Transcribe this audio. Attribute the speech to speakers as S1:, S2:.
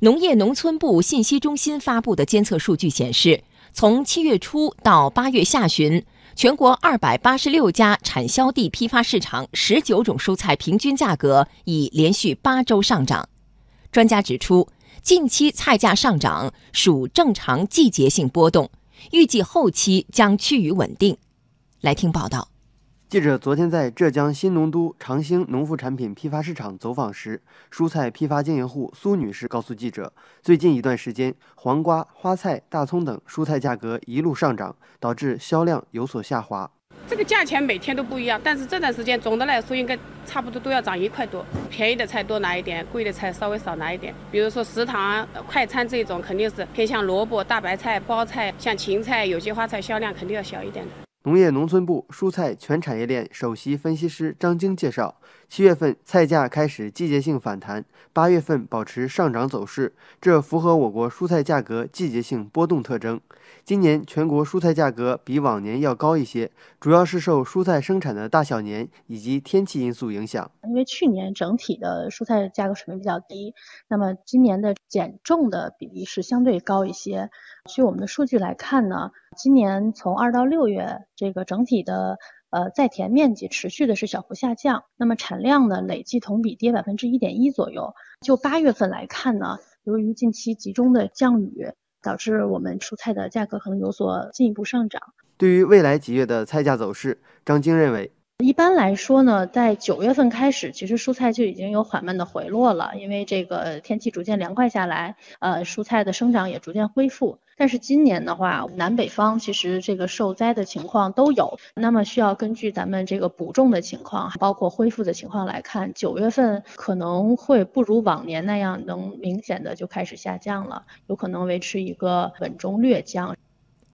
S1: 农业农村部信息中心发布的监测数据显示，从七月初到八月下旬，全国二百八十六家产销地批发市场十九种蔬菜平均价格已连续八周上涨。专家指出，近期菜价上涨属正常季节性波动，预计后期将趋于稳定。来听报道。
S2: 记者昨天在浙江新农都长兴农副产品批发市场走访时，蔬菜批发经营户苏女士告诉记者，最近一段时间，黄瓜、花菜、大葱等蔬菜价格一路上涨，导致销量有所下滑。
S3: 这个价钱每天都不一样，但是这段时间总的来说应该差不多都要涨一块多。便宜的菜多拿一点，贵的菜稍微少拿一点。比如说食堂、快餐这种，肯定是偏向萝卜、大白菜、包菜，像芹菜、有机花菜销量肯定要小一点的。
S2: 农业农村部蔬菜全产业链首席分析师张晶介绍，七月份菜价开始季节性反弹，八月份保持上涨走势，这符合我国蔬菜价格季节性波动特征。今年全国蔬菜价格比往年要高一些，主要是受蔬菜生产的大小年以及天气因素影响。
S4: 因为去年整体的蔬菜价格水平比较低，那么今年的减重的比例是相对高一些。据我们的数据来看呢，今年从二到六月，这个整体的呃在田面积持续的是小幅下降，那么产量呢累计同比跌百分之一点一左右。就八月份来看呢，由于近期集中的降雨。导致我们蔬菜的价格可能有所进一步上涨。
S2: 对于未来几月的菜价走势，张晶认为。
S4: 一般来说呢，在九月份开始，其实蔬菜就已经有缓慢的回落了，因为这个天气逐渐凉快下来，呃，蔬菜的生长也逐渐恢复。但是今年的话，南北方其实这个受灾的情况都有，那么需要根据咱们这个补种的情况，包括恢复的情况来看，九月份可能会不如往年那样能明显的就开始下降了，有可能维持一个稳中略降。